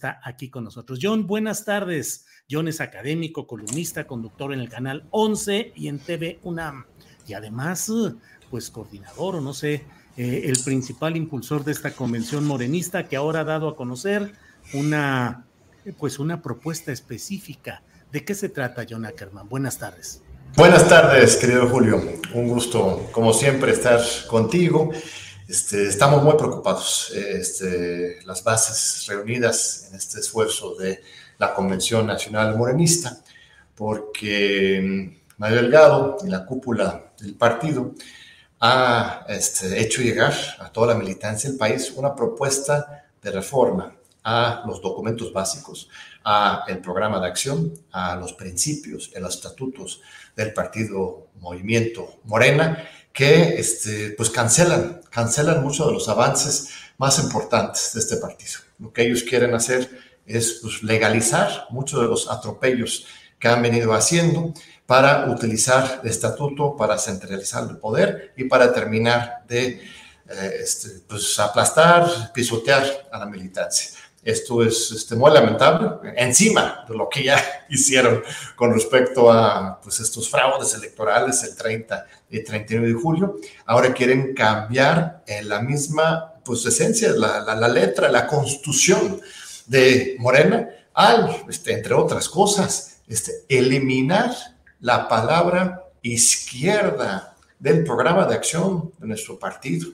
Está aquí con nosotros. John, buenas tardes. John es académico, columnista, conductor en el canal 11 y en TV UNAM. Y además, pues coordinador o no sé, eh, el principal impulsor de esta convención morenista que ahora ha dado a conocer una, eh, pues una propuesta específica. ¿De qué se trata, John Ackerman? Buenas tardes. Buenas tardes, querido Julio. Un gusto, como siempre, estar contigo. Este, estamos muy preocupados. Este, las bases reunidas en este esfuerzo de la Convención Nacional Morenista, porque mm, Mario Delgado y la cúpula del partido ha este, hecho llegar a toda la militancia del país una propuesta de reforma a los documentos básicos, a el programa de acción, a los principios, a los estatutos del partido Movimiento Morena, que este, pues cancelan, cancelan muchos de los avances más importantes de este partido. Lo que ellos quieren hacer es pues, legalizar muchos de los atropellos que han venido haciendo para utilizar el estatuto para centralizar el poder y para terminar de eh, este, pues, aplastar, pisotear a la militancia. Esto es este, muy lamentable, encima de lo que ya hicieron con respecto a pues, estos fraudes electorales el 30 y 31 de julio. Ahora quieren cambiar la misma pues, esencia, la, la, la letra, la constitución de Morena, al, este, entre otras cosas, este, eliminar la palabra izquierda del programa de acción de nuestro partido.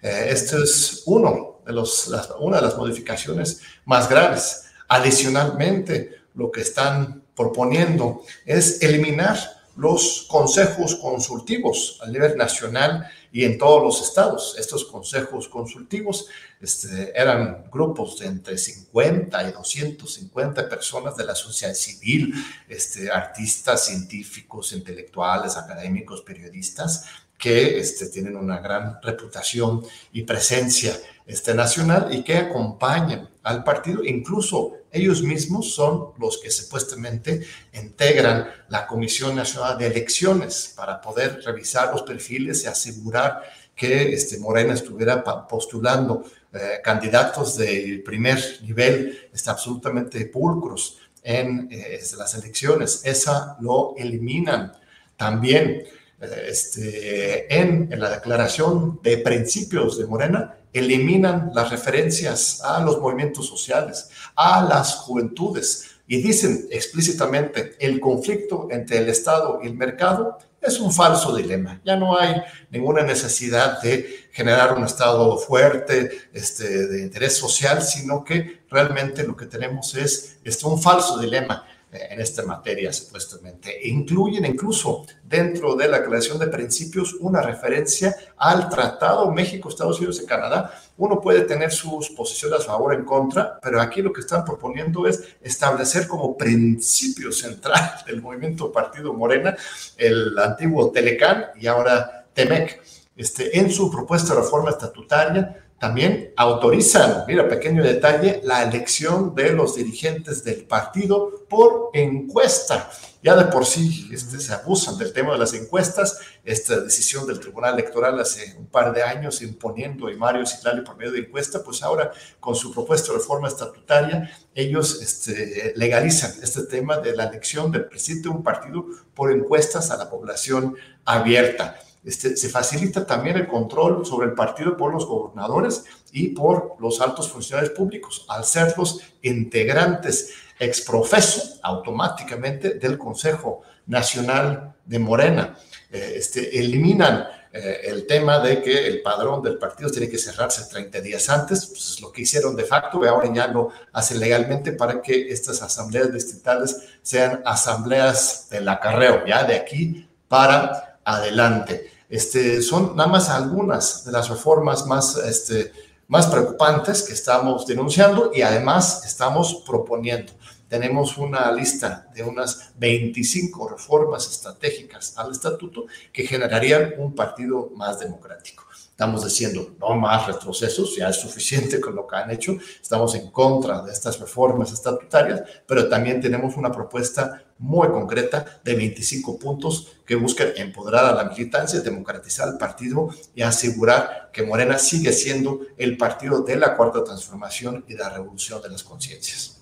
Eh, este es uno los, una de las modificaciones más graves. Adicionalmente, lo que están proponiendo es eliminar los consejos consultivos a nivel nacional y en todos los estados. Estos consejos consultivos este, eran grupos de entre 50 y 250 personas de la sociedad civil, este, artistas, científicos, intelectuales, académicos, periodistas, que este, tienen una gran reputación y presencia este, nacional y que acompañan al partido. Incluso ellos mismos son los que supuestamente integran la Comisión Nacional de Elecciones para poder revisar los perfiles y asegurar que este, Morena estuviera postulando eh, candidatos de primer nivel está absolutamente pulcros en eh, las elecciones. Esa lo eliminan. También este, en, la declaración de principios de Morena, eliminan las referencias a los movimientos sociales, a las juventudes, y dicen explícitamente el conflicto entre el Estado y el mercado es un falso dilema. Ya no hay ninguna necesidad de generar un Estado fuerte, este, de interés social, sino que realmente lo que tenemos es este, un falso dilema en esta materia, supuestamente. E incluyen incluso dentro de la declaración de principios una referencia al Tratado México, Estados Unidos y Canadá. Uno puede tener sus posiciones a favor o en contra, pero aquí lo que están proponiendo es establecer como principio central del movimiento Partido Morena el antiguo Telecán y ahora Temec. Este, en su propuesta de reforma estatutaria también autorizan, mira, pequeño detalle, la elección de los dirigentes del partido por encuesta. Ya de por sí este, se abusan del tema de las encuestas. Esta decisión del Tribunal Electoral hace un par de años imponiendo a Mario Citlali por medio de encuesta, pues ahora con su propuesta de reforma estatutaria, ellos este, legalizan este tema de la elección del presidente de un partido por encuestas a la población abierta. Este, se facilita también el control sobre el partido por los gobernadores y por los altos funcionarios públicos, al ser los integrantes exprofeso automáticamente del Consejo Nacional de Morena. Eh, este, eliminan eh, el tema de que el padrón del partido tiene que cerrarse 30 días antes, pues es lo que hicieron de facto, y ahora ya lo hacen legalmente para que estas asambleas distritales sean asambleas del acarreo, ya de aquí para adelante. Este, son nada más algunas de las reformas más este, más preocupantes que estamos denunciando y además estamos proponiendo. Tenemos una lista de unas 25 reformas estratégicas al estatuto que generarían un partido más democrático. Estamos diciendo no más retrocesos, ya es suficiente con lo que han hecho. Estamos en contra de estas reformas estatutarias, pero también tenemos una propuesta muy concreta de 25 puntos que buscan empoderar a la militancia, democratizar el partido y asegurar que Morena sigue siendo el partido de la cuarta transformación y de la revolución de las conciencias.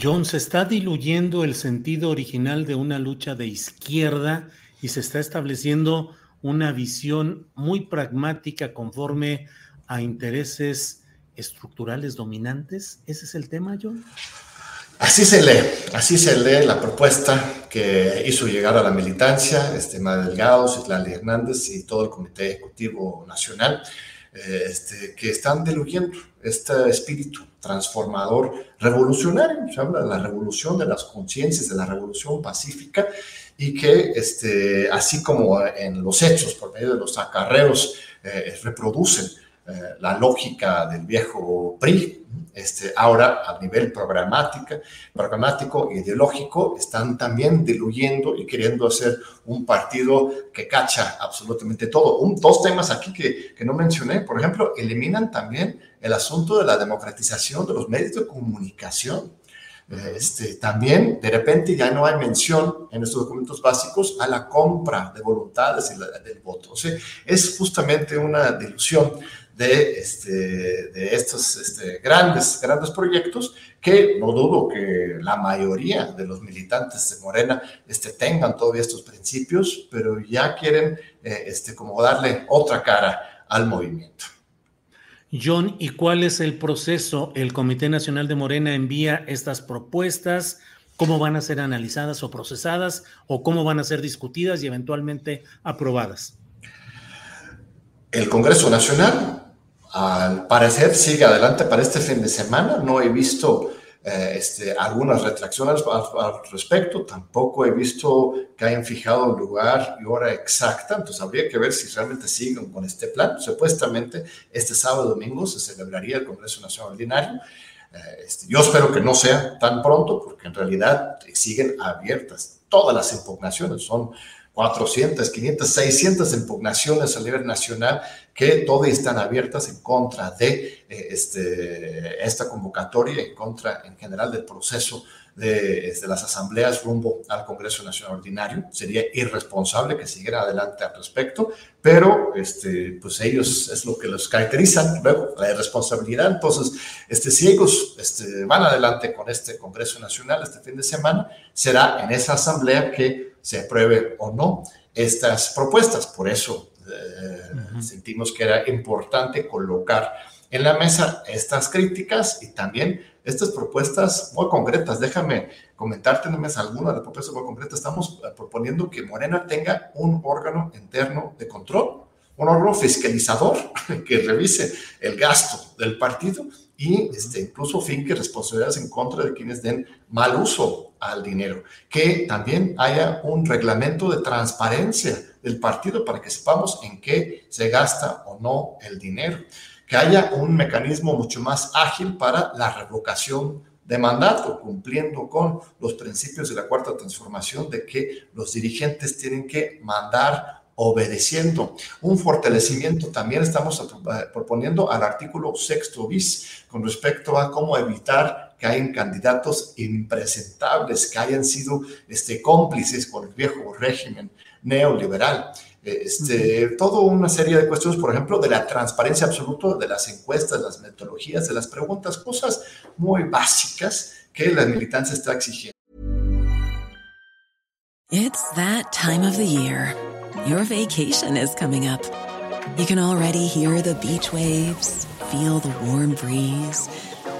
John, se está diluyendo el sentido original de una lucha de izquierda y se está estableciendo una visión muy pragmática conforme a intereses estructurales dominantes? ¿Ese es el tema, John? Así se lee, así se lee la propuesta que hizo llegar a la militancia, este Delgado, Citlali Hernández y todo el Comité Ejecutivo Nacional, eh, este, que están diluyendo este espíritu transformador revolucionario, se habla de la revolución de las conciencias, de la revolución pacífica, y que, este, así como en los hechos, por medio de los acarreos, eh, reproducen eh, la lógica del viejo PRI, este, ahora a nivel programática, programático e ideológico, están también diluyendo y queriendo hacer un partido que cacha absolutamente todo. Un, dos temas aquí que, que no mencioné, por ejemplo, eliminan también el asunto de la democratización de los medios de comunicación. Este, también de repente ya no hay mención en estos documentos básicos a la compra de voluntades y del voto. O sea, es justamente una dilución de, este, de estos este, grandes, grandes proyectos que no dudo que la mayoría de los militantes de Morena este, tengan todavía estos principios, pero ya quieren eh, este, como darle otra cara al movimiento. John, ¿y cuál es el proceso? El Comité Nacional de Morena envía estas propuestas, cómo van a ser analizadas o procesadas, o cómo van a ser discutidas y eventualmente aprobadas. El Congreso Nacional, al parecer, sigue adelante para este fin de semana. No he visto eh, este, algunas retracciones al, respecto. Tampoco he visto que hayan fijado lugar y hora exacta. Entonces habría que ver si realmente siguen con este plan. Supuestamente este sábado domingo se celebraría el Congreso Nacional Ordinario. Eh, este, yo espero que no sea tan pronto porque en realidad siguen abiertas todas las impugnaciones. Son 400, 500, 600 impugnaciones a nivel nacional que todas están abiertas en contra de eh, este, esta convocatoria, en contra en general del proceso de, este, las asambleas rumbo al Congreso Nacional Ordinario. Sería irresponsable que siguiera adelante al respecto, pero este, pues ellos es lo que los caracteriza, luego la irresponsabilidad. Entonces, este, si ellos este, van adelante con este Congreso Nacional este fin de semana, será en esa asamblea que se apruebe o no estas propuestas. Por eso eh, sentimos que era importante colocar en la mesa estas críticas y también estas propuestas muy concretas. Déjame comentarte nomás algunas de las propuestas muy concretas. Estamos eh, proponiendo que Morena tenga un órgano interno de control, un órgano fiscalizador que revise el gasto del partido y este, incluso finque responsabilidades en contra de quienes den mal uso al dinero. Que también haya un reglamento de transparencia del partido para que sepamos en qué se gasta o no el dinero. Que haya un mecanismo mucho más ágil para la revocación de mandato, cumpliendo con los principios de la cuarta transformación de que los dirigentes tienen que mandar obedeciendo. Un fortalecimiento también estamos proponiendo al artículo sexto bis con respecto a cómo evitar que hayan candidatos impresentables, que hayan sido este, cómplices con el viejo régimen neoliberal. Este, Toda una serie de cuestiones, por ejemplo, de la transparencia absoluta de las encuestas, las metodologías, de las preguntas, cosas muy básicas que la militancia está exigiendo. It's that time of the year. Your vacation is coming up. You can already hear the beach waves, feel the warm breeze,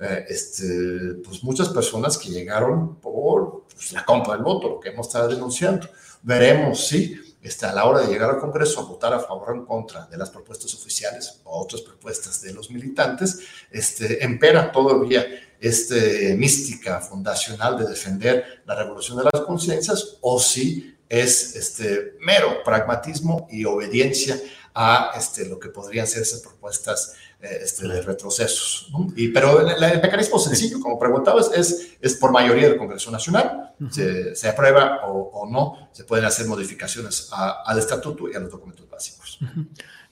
Eh, este, pues muchas personas que llegaron por pues, la compra del voto, lo que hemos estado denunciando. Veremos si este, a la hora de llegar al Congreso a votar a favor o en contra de las propuestas oficiales o otras propuestas de los militantes, este, empera todavía este mística fundacional de defender la revolución de las conciencias o si es este mero pragmatismo y obediencia a este, lo que podrían ser esas propuestas este, de retrocesos. Y, pero el, mecanismo sencillo, como preguntabas, es, es por mayoría del Congreso Nacional. se, aprueba o, no, se pueden hacer modificaciones al estatuto y a los documentos básicos.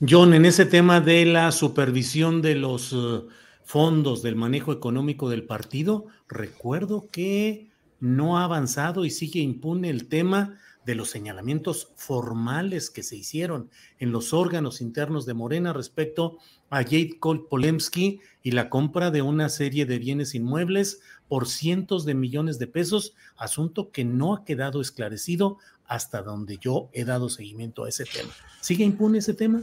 John, en ese tema de la supervisión de los eh, fondos del manejo económico del partido, recuerdo que no ha avanzado y sigue impune el tema de los señalamientos formales que se hicieron en los órganos internos de Morena respecto a Jade Polemski y la compra de una serie de bienes inmuebles por cientos de millones de pesos, asunto que no ha quedado esclarecido hasta donde yo he dado seguimiento a ese tema. ¿Sigue impune ese tema?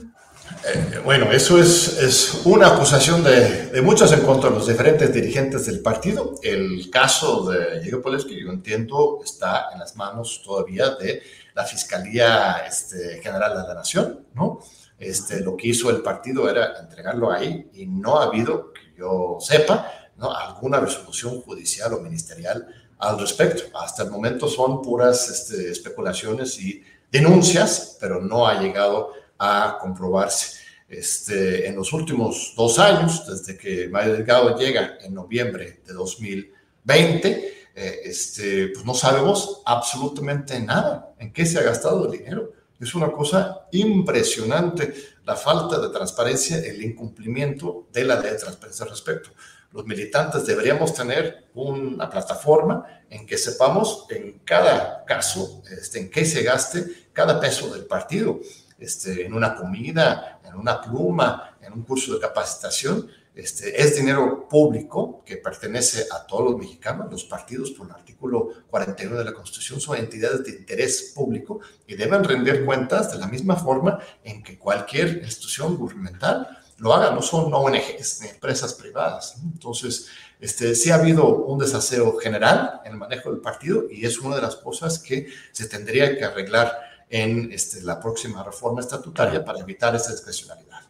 Eh, bueno, eso es, es una acusación de, de, muchos en contra de los diferentes dirigentes del partido. El caso de Diego que yo entiendo, está en las manos todavía de la Fiscalía este, General de la Nación, ¿no? Este, lo que hizo el partido era entregarlo ahí y no ha habido, que yo sepa, ¿no? alguna resolución judicial o ministerial al respecto. Hasta el momento son puras este, especulaciones y denuncias, pero no ha llegado a comprobarse. Este, en los últimos dos años, desde que Mario Delgado llega en noviembre de 2020, eh, este, pues no sabemos absolutamente nada en qué se ha gastado el dinero. Es una cosa impresionante la falta de transparencia, el incumplimiento de la ley de transparencia al respecto. Los militantes deberíamos tener una plataforma en que sepamos en cada caso este, en qué se gaste cada peso del partido este, en una comida, en una pluma, en un curso de capacitación. Este, es dinero público que pertenece a todos los mexicanos. Los partidos, por el artículo 41 de la Constitución, son entidades de interés público y deben rendir cuentas de la misma forma en que cualquier institución gubernamental lo haga. No son ONGs ni empresas privadas. Entonces, este, sí ha habido un desaseo general en el manejo del partido y es una de las cosas que se tendría que arreglar en este, la próxima reforma estatutaria para evitar esa discrecionalidad.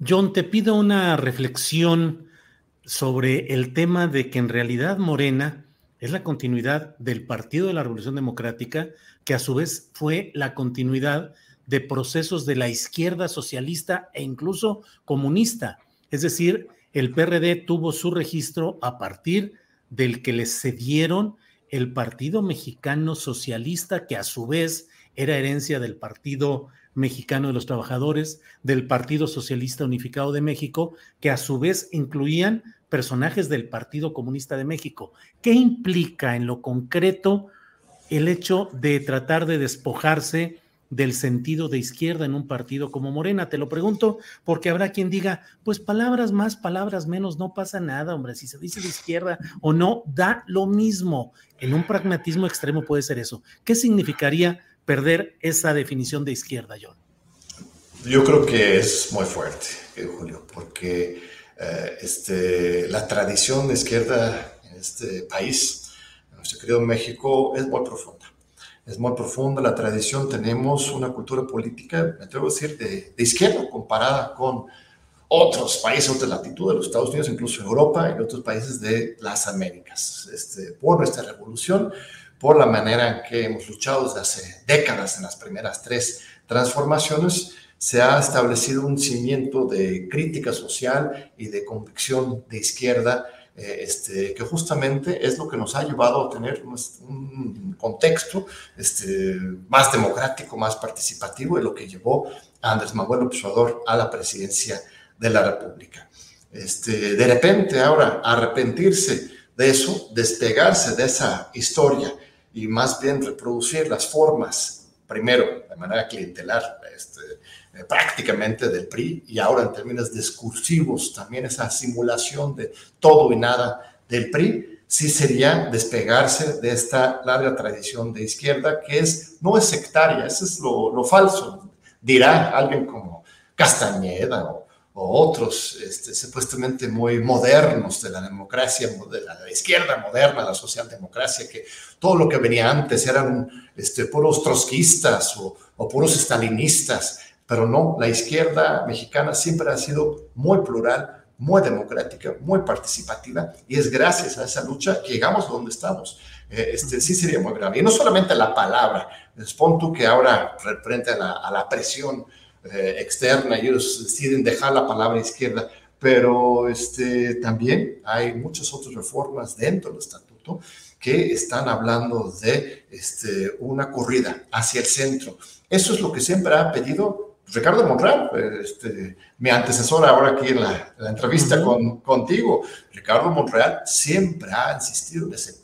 John, te pido una reflexión sobre el tema de que en realidad Morena es la continuidad del Partido de la Revolución Democrática, que a su vez fue la continuidad de procesos de la izquierda socialista e incluso comunista. Es decir, el PRD tuvo su registro a partir del que le cedieron el Partido Mexicano Socialista, que a su vez era herencia del Partido Mexicano de los Trabajadores, del Partido Socialista Unificado de México, que a su vez incluían personajes del Partido Comunista de México. ¿Qué implica en lo concreto el hecho de tratar de despojarse del sentido de izquierda en un partido como Morena? Te lo pregunto porque habrá quien diga, pues palabras más, palabras menos, no pasa nada, hombre, si se dice de izquierda o no, da lo mismo. En un pragmatismo extremo puede ser eso. ¿Qué significaría perder esa definición de izquierda, John? Yo creo que es muy fuerte, eh, Julio, porque eh, este, la tradición de izquierda en este país, en nuestro querido México, es muy profunda es muy profunda la tradición, tenemos una cultura política, me atrevo a decir, de, izquierda comparada con otros países de latitud de los Estados Unidos, incluso Europa y otros países de las Américas. Este, por nuestra revolución, por la manera en que hemos luchado desde hace décadas en las primeras tres transformaciones, se ha establecido un cimiento de crítica social y de convicción de izquierda eh, este, que justamente es lo que nos ha llevado a tener un, contexto este, más democrático, más participativo, y lo que llevó a Andrés Manuel Observador a la presidencia de la República. Este, de repente, ahora, arrepentirse de eso, despegarse de esa historia y más bien reproducir las formas, primero, de manera clientelar, este, eh, prácticamente del PRI y ahora en términos discursivos también esa simulación de todo y nada del PRI, sí sería despegarse de esta larga tradición de izquierda que es, no es sectaria, eso es lo, falso, dirá alguien como Castañeda o, otros este, supuestamente muy modernos de la democracia, de la izquierda moderna, la socialdemocracia, que todo lo que venía antes eran este, puros trotskistas o, o puros stalinistas pero no, la izquierda mexicana siempre ha sido muy plural, muy democrática, muy participativa, y es gracias a esa lucha que llegamos donde estamos. Eh, este, sí sería muy grave. Y no solamente la palabra, pon tú que ahora, frente a la, presión eh, externa, ellos deciden dejar la palabra izquierda, pero este, también hay muchas otras reformas dentro del estatuto que están hablando de este, una corrida hacia el centro. Eso es lo que siempre ha pedido Ricardo Monreal, este, mi antecesor ahora aquí en la, entrevista con, contigo, Ricardo Monreal siempre ha insistido en ese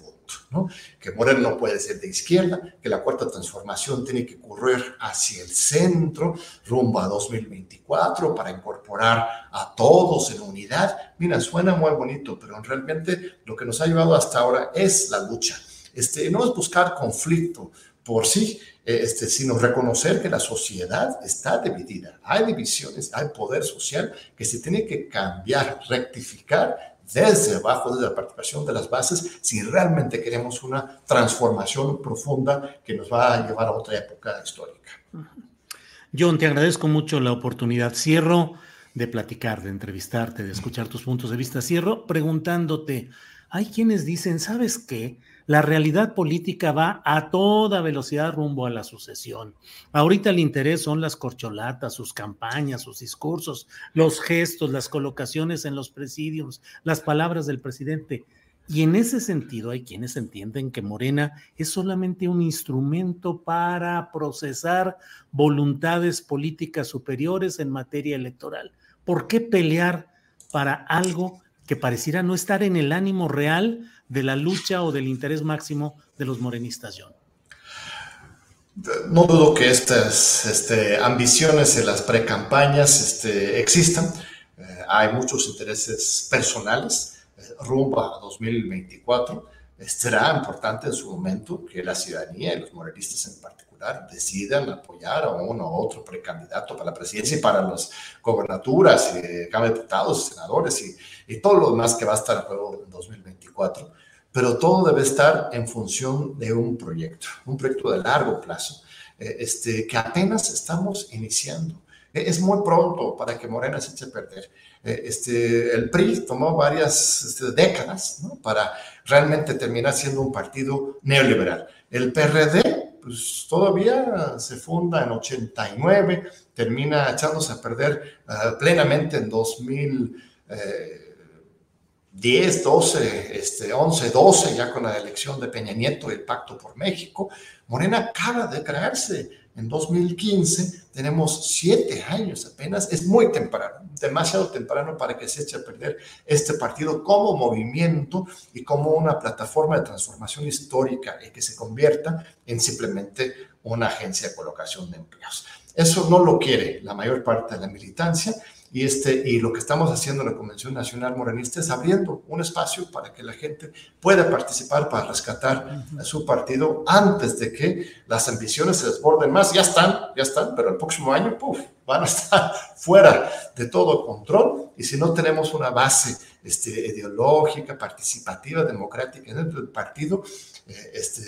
¿no? que Moreno no puede ser de izquierda, que la cuarta transformación tiene que correr hacia el centro, rumbo a 2024, para incorporar a todos en unidad. Mira, suena muy bonito, pero realmente lo que nos ha llevado hasta ahora es la lucha. Este, no es buscar conflicto por sí, eh, este, sino reconocer que la sociedad está dividida. Hay divisiones, hay poder social que se tiene que cambiar, rectificar desde abajo, desde la participación de las bases, si realmente queremos una transformación profunda que nos va a llevar a otra época histórica. John, te agradezco mucho la oportunidad. Cierro de platicar, de entrevistarte, de escuchar tus puntos de vista. Cierro preguntándote, hay quienes dicen, ¿sabes qué? La realidad política va a toda velocidad rumbo a la sucesión. Ahorita el interés son las corcholatas, sus campañas, sus discursos, los gestos, las colocaciones en los presidios, las palabras del presidente. Y en ese sentido hay quienes entienden que Morena es solamente un instrumento para procesar voluntades políticas superiores en materia electoral. ¿Por qué pelear para algo que pareciera no estar en el ánimo real de la lucha o del interés máximo de los morenistas, John? No dudo que estas este, ambiciones en las precampañas este, existan. Eh, hay muchos intereses personales eh, rumbo a 2024. Será importante en su momento que la ciudadanía y los morenistas en particular decidan apoyar a uno u otro precandidato para la presidencia y para las gobernaturas, de Diputados, senadores y, y todo lo demás que va a estar en juego en 2024 pero todo debe estar en función de un proyecto, un proyecto de largo plazo, eh, este, que apenas estamos iniciando. Eh, es muy pronto para que Morena se eche a perder. Eh, este, el PRI tomó varias este, décadas para realmente terminar siendo un partido neoliberal. El PRD, pues todavía se funda en 89, termina echándose a perder plenamente en 2000. 10, 12, este, 11, 12, ya con la elección de Peña Nieto y el Pacto por México. Morena acaba de crearse en 2015, tenemos siete años apenas, es muy temprano, demasiado temprano para que se eche a perder este partido como movimiento y como una plataforma de transformación histórica y que se convierta en simplemente una agencia de colocación de empleos. Eso no lo quiere la mayor parte de la militancia y, este, y lo que estamos haciendo en la Convención Nacional Morenista es abriendo un espacio para que la gente pueda participar para rescatar a su partido antes de que las ambiciones se desborden más. Ya están, ya están, pero el próximo año, puff, van a estar fuera de todo control. Y si no tenemos una base este, ideológica, participativa, democrática dentro del partido, este,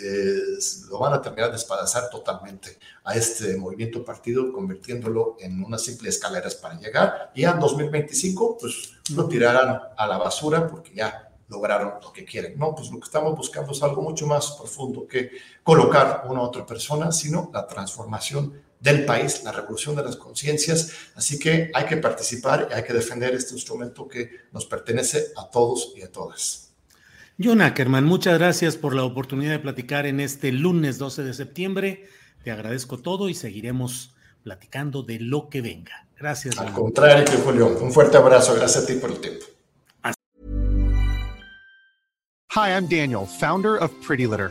lo van a terminar de espadazar totalmente a este movimiento partido, convirtiéndolo en unas simples escaleras para llegar. Y en 2025, pues lo tirarán a la basura porque ya lograron lo que quieren. No, pues lo que estamos buscando es algo mucho más profundo que colocar una u otra persona, sino la transformación del país, la revolución de las conciencias. Así que hay que participar y hay que defender este instrumento que nos pertenece a todos y a todas. John Ackerman, muchas gracias por la oportunidad de platicar en este lunes 12 de septiembre. Te agradezco todo y seguiremos platicando de lo que venga. Gracias. Al contrario, Julio, un fuerte abrazo. Gracias a ti por el tiempo. Hi, I'm Daniel, founder of Pretty Litter.